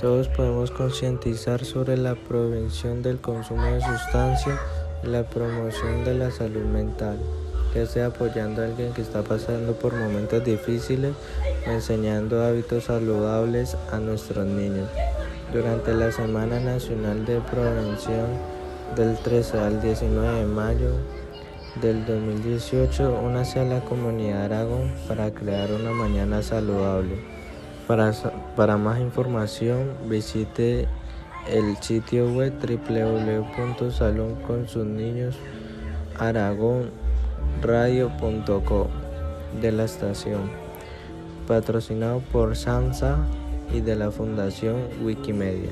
Todos podemos concientizar sobre la prevención del consumo de sustancias y la promoción de la salud mental, ya sea apoyando a alguien que está pasando por momentos difíciles o enseñando hábitos saludables a nuestros niños. Durante la Semana Nacional de Prevención del 13 al 19 de mayo del 2018, únase a la comunidad Aragón para crear una mañana saludable. Para más información, visite el sitio web www.salonconsusniñosaragonradio.co de la estación, patrocinado por SAMSA y de la Fundación Wikimedia.